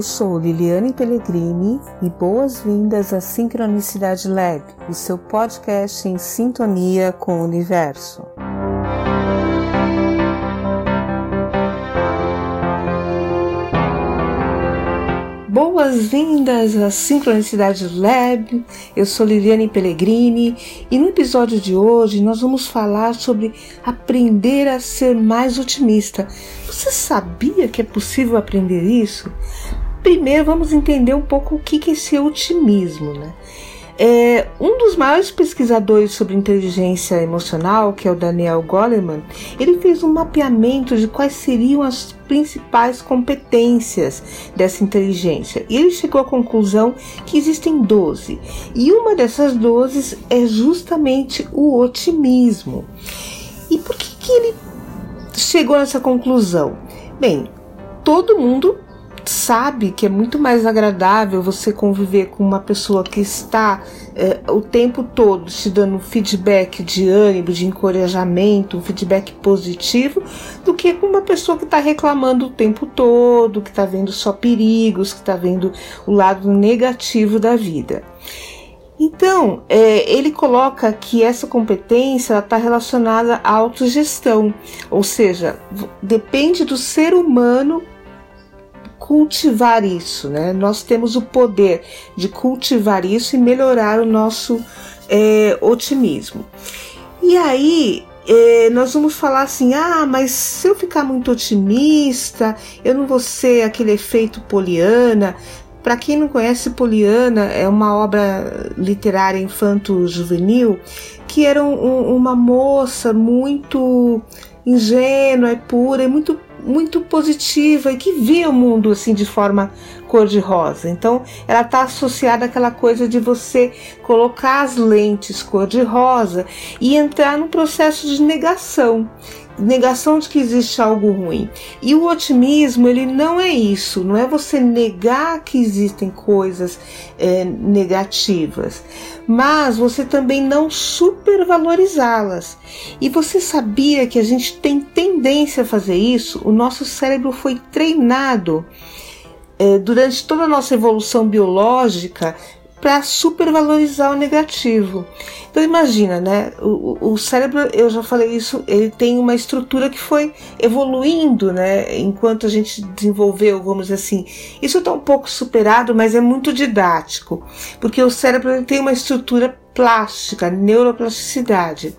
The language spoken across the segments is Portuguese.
Eu sou Liliane Pellegrini e boas-vindas à Sincronicidade Lab, o seu podcast em sintonia com o universo. Boas-vindas à Sincronicidade Lab. Eu sou Liliane Pellegrini e no episódio de hoje nós vamos falar sobre aprender a ser mais otimista. Você sabia que é possível aprender isso? Primeiro vamos entender um pouco o que é esse otimismo, né? É, um dos maiores pesquisadores sobre inteligência emocional, que é o Daniel Goleman, ele fez um mapeamento de quais seriam as principais competências dessa inteligência. E ele chegou à conclusão que existem 12. E uma dessas 12 é justamente o otimismo. E por que, que ele chegou nessa conclusão? Bem, todo mundo sabe que é muito mais agradável você conviver com uma pessoa que está é, o tempo todo te dando feedback de ânimo, de encorajamento, um feedback positivo, do que com uma pessoa que está reclamando o tempo todo, que está vendo só perigos, que está vendo o lado negativo da vida. Então, é, ele coloca que essa competência está relacionada à autogestão, ou seja, depende do ser humano cultivar isso, né? Nós temos o poder de cultivar isso e melhorar o nosso é, otimismo. E aí é, nós vamos falar assim: ah, mas se eu ficar muito otimista, eu não vou ser aquele efeito poliana. Para quem não conhece, Poliana é uma obra literária infanto-juvenil que era um, uma moça muito ingênua e pura e muito muito positiva e que via o mundo assim de forma cor-de-rosa. Então, ela está associada àquela coisa de você colocar as lentes cor-de-rosa e entrar num processo de negação negação de que existe algo ruim. E o otimismo, ele não é isso, não é você negar que existem coisas é, negativas, mas você também não supervalorizá-las. E você sabia que a gente tem tendência a fazer isso? O nosso cérebro foi treinado é, durante toda a nossa evolução biológica para supervalorizar o negativo. Então imagina, né? O, o, cérebro, eu já falei isso, ele tem uma estrutura que foi evoluindo, né? Enquanto a gente desenvolveu, vamos dizer assim. Isso está um pouco superado, mas é muito didático, porque o cérebro tem uma estrutura plástica, neuroplasticidade.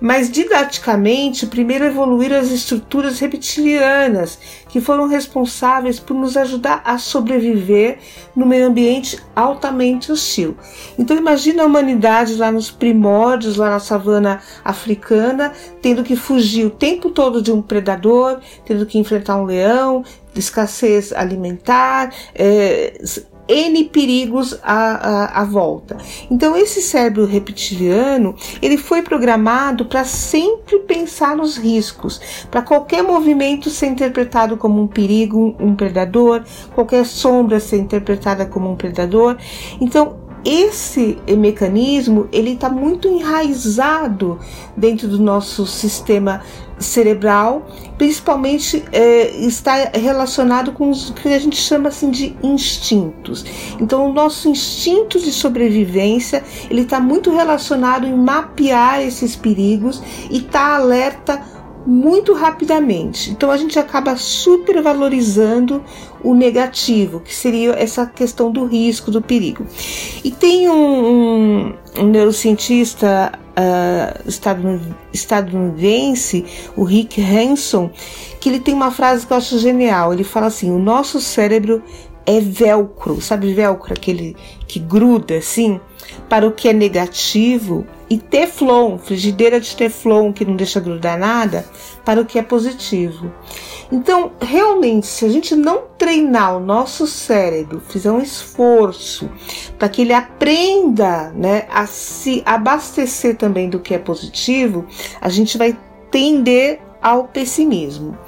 Mas didaticamente, primeiro evoluíram as estruturas reptilianas, que foram responsáveis por nos ajudar a sobreviver no meio ambiente altamente hostil. Então imagina a humanidade lá nos primórdios, lá na savana africana, tendo que fugir o tempo todo de um predador, tendo que enfrentar um leão, escassez alimentar, é, N perigos à, à, à volta. Então, esse cérebro reptiliano, ele foi programado para sempre pensar nos riscos, para qualquer movimento ser interpretado como um perigo, um predador, qualquer sombra ser interpretada como um predador. Então, esse mecanismo ele está muito enraizado dentro do nosso sistema cerebral, principalmente é, está relacionado com o que a gente chama assim de instintos. Então, o nosso instinto de sobrevivência ele está muito relacionado em mapear esses perigos e tá alerta muito rapidamente. Então a gente acaba supervalorizando o negativo, que seria essa questão do risco, do perigo. E tem um, um, um neurocientista uh, estadunidense, o Rick Hanson, que ele tem uma frase que eu acho genial. Ele fala assim: o nosso cérebro é velcro, sabe velcro, aquele que gruda assim, para o que é negativo, e teflon, frigideira de teflon que não deixa grudar nada, para o que é positivo. Então, realmente, se a gente não treinar o nosso cérebro, fizer um esforço para que ele aprenda né, a se abastecer também do que é positivo, a gente vai tender ao pessimismo.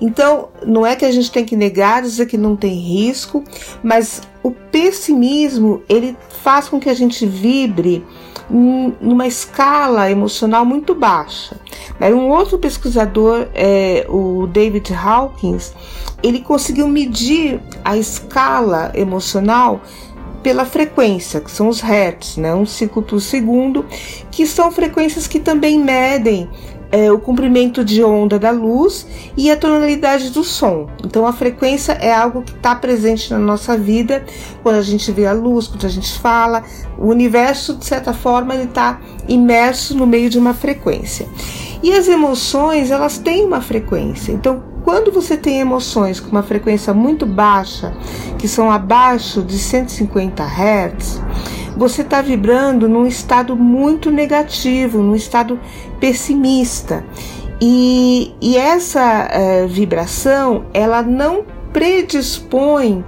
Então, não é que a gente tem que negar, dizer que não tem risco, mas o pessimismo ele faz com que a gente vibre numa escala emocional muito baixa. Um outro pesquisador, é, o David Hawkins, ele conseguiu medir a escala emocional pela frequência, que são os hertz, né, um ciclo por segundo, que são frequências que também medem é, o comprimento de onda da luz e a tonalidade do som. Então, a frequência é algo que está presente na nossa vida quando a gente vê a luz, quando a gente fala. O universo, de certa forma, ele está imerso no meio de uma frequência. E as emoções, elas têm uma frequência. Então, quando você tem emoções com uma frequência muito baixa, que são abaixo de 150 Hz, você está vibrando num estado muito negativo, num estado pessimista. E, e essa uh, vibração, ela não predispõe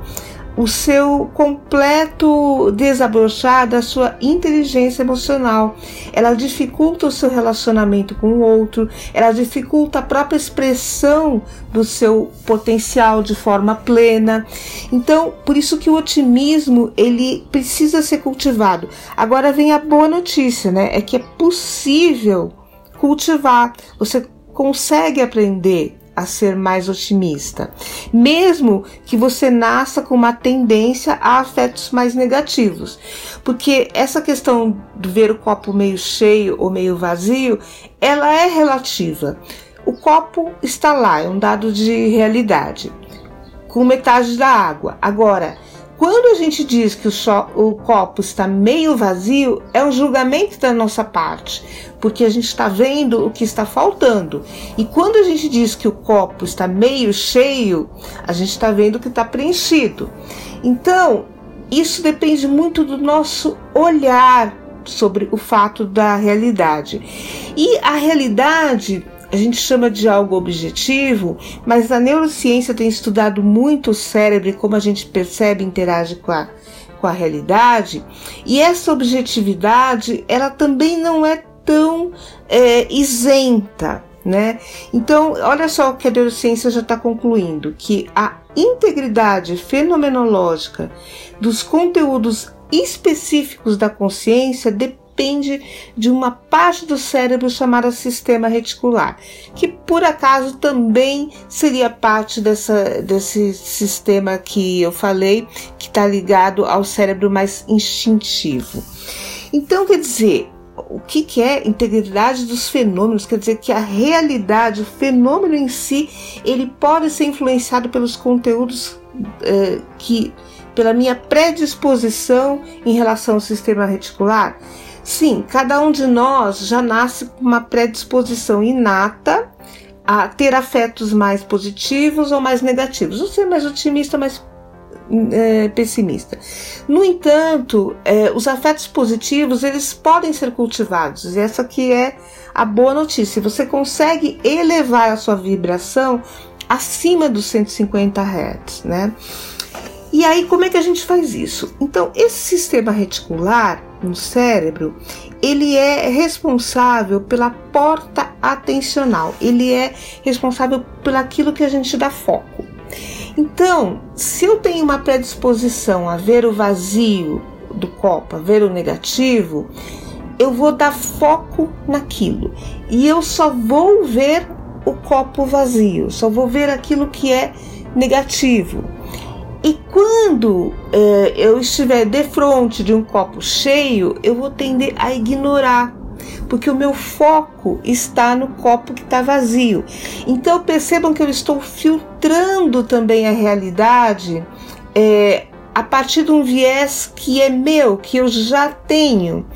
o seu completo desabrochar da sua inteligência emocional. Ela dificulta o seu relacionamento com o outro, ela dificulta a própria expressão do seu potencial de forma plena. Então, por isso que o otimismo ele precisa ser cultivado. Agora vem a boa notícia, né? É que é possível cultivar. Você consegue aprender a ser mais otimista, mesmo que você nasça com uma tendência a afetos mais negativos, porque essa questão de ver o copo meio cheio ou meio vazio, ela é relativa. O copo está lá, é um dado de realidade, com metade da água. Agora, quando a gente diz que o, o, copo está meio vazio, é um julgamento da nossa parte, porque a gente está vendo o que está faltando. E quando a gente diz que o copo está meio cheio, a gente está vendo que está preenchido. Então, isso depende muito do nosso olhar sobre o fato da realidade. E a realidade a gente chama de algo objetivo, mas a neurociência tem estudado muito o cérebro e como a gente percebe e interage com a, com a realidade, e essa objetividade ela também não é tão é, isenta. Né? Então, olha só o que a neurociência já está concluindo: que a integridade fenomenológica dos conteúdos específicos da consciência depende de uma parte do cérebro chamada sistema reticular, que por acaso também seria parte dessa, desse sistema que eu falei, que está ligado ao cérebro mais instintivo. Então, quer dizer, o que, que, é integridade dos fenômenos? Quer dizer que a realidade, o fenômeno em si, ele pode ser influenciado pelos conteúdos eh, que, pela minha predisposição em relação ao sistema reticular. Sim, cada um de nós já nasce com uma predisposição inata a ter afetos mais positivos ou mais negativos, ou ser mais otimista, mais é, pessimista. No entanto, é, os afetos positivos eles podem ser cultivados. E essa que é a boa notícia. Você consegue elevar a sua vibração acima dos 150 Hz, né? E aí, como é que a gente faz isso? Então, esse sistema reticular no cérebro, ele é responsável pela porta atencional, ele é responsável por aquilo que a gente dá foco. Então, se eu tenho uma predisposição a ver o vazio do copo, a ver o negativo, eu vou dar foco naquilo e eu só vou ver o copo vazio, só vou ver aquilo que é negativo. E quando é, eu estiver de frente de um copo cheio, eu vou tender a ignorar, porque o meu foco está no copo que está vazio. Então percebam que eu estou filtrando também a realidade é, a partir de um viés que é meu, que eu já tenho.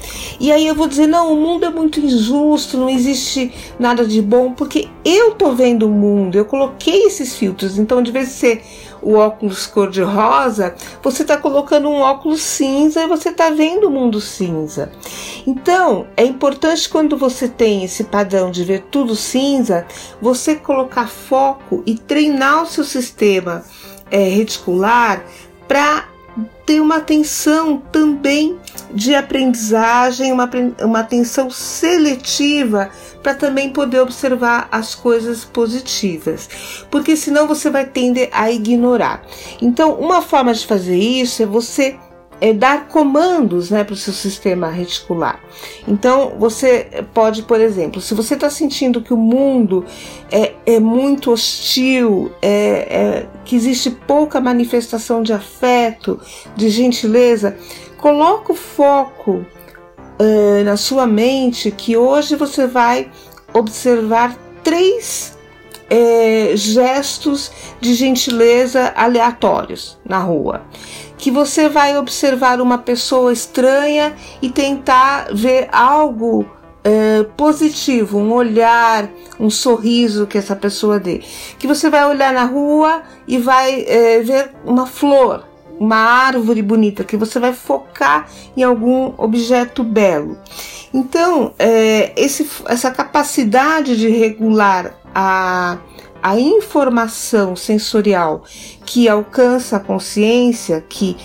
E aí eu vou dizer: não, o mundo é muito injusto, não existe nada de bom, porque eu tô vendo o mundo, eu coloquei esses filtros. Então, de vez de ser o óculos cor-de-rosa, você está colocando um óculos cinza e você está vendo o mundo cinza. Então, é importante quando você tem esse padrão de ver tudo cinza, você colocar foco e treinar o seu sistema é, reticular para ter uma atenção também de aprendizagem, uma, uma atenção seletiva para também poder observar as coisas positivas, porque senão você vai tender a ignorar. Então, uma forma de fazer isso é você é, dar comandos né, para o seu sistema reticular. Então, você pode, por exemplo, se você está sentindo que o mundo é, é muito hostil, é, é, que existe pouca manifestação de afeto, de gentileza, coloca o foco uh, na sua mente que hoje você vai observar três é, gestos de gentileza aleatórios na rua. Que você vai observar uma pessoa estranha e tentar ver algo é, positivo, um olhar, um sorriso que essa pessoa dê. Que você vai olhar na rua e vai é, ver uma flor, uma árvore bonita, que você vai focar em algum objeto belo. Então, é, esse, essa capacidade de regular a, a informação sensorial que alcança a consciência, que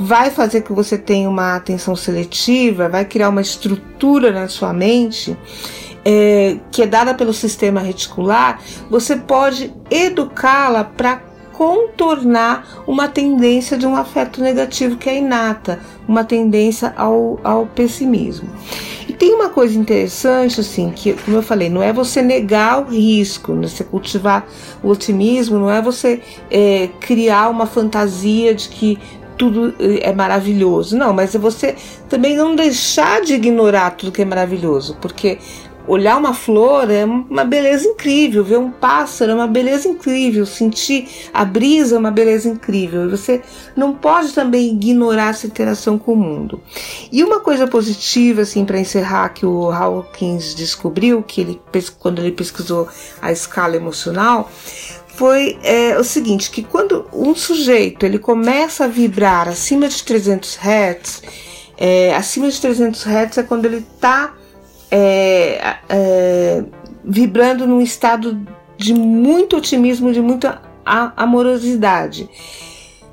vai fazer que você tenha uma atenção seletiva, vai criar uma estrutura na sua mente. É, que é dada pelo sistema reticular, você pode educá-la para contornar uma tendência de um afeto negativo que é inata, uma tendência ao, ao pessimismo. Tem uma coisa interessante, assim, que, como eu falei, não é você negar o risco, né? você cultivar o otimismo, não é você é, criar uma fantasia de que tudo é maravilhoso. Não, mas é você também não deixar de ignorar tudo que é maravilhoso, porque olhar uma flor é uma beleza incrível, ver um pássaro é uma beleza incrível, sentir a brisa é uma beleza incrível. Você não pode também ignorar essa interação com o mundo. E uma coisa positiva, assim, para encerrar, que o Hawkins descobriu, que ele quando ele pesquisou a escala emocional, foi é, o seguinte, que quando um sujeito ele começa a vibrar acima de 300 Hz, é, acima de 300 Hz é quando ele está é, é, vibrando num estado de muito otimismo, de muita amorosidade.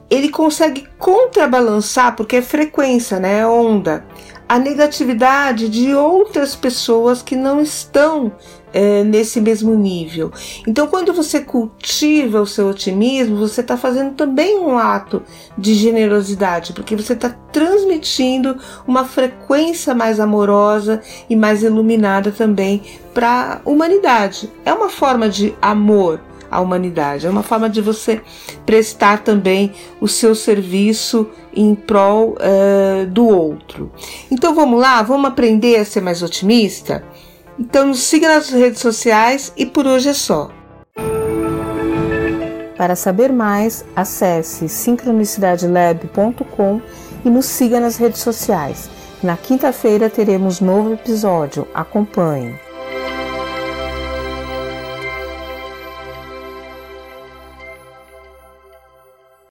Ele consegue contrabalançar, porque é frequência, né? É onda, a negatividade de outras pessoas que não estão é, nesse mesmo nível. Então, quando você cultiva o seu otimismo, você está fazendo também um ato de generosidade, porque você está transmitindo uma frequência mais amorosa e mais iluminada também para a humanidade. É uma forma de amor à humanidade, é uma forma de você prestar também o seu serviço em prol uh, do outro. Então vamos lá, vamos aprender a ser mais otimista? Então nos siga nas redes sociais e por hoje é só. Para saber mais, acesse sincronicidadelab.com e nos siga nas redes sociais. Na quinta-feira teremos novo episódio. Acompanhe.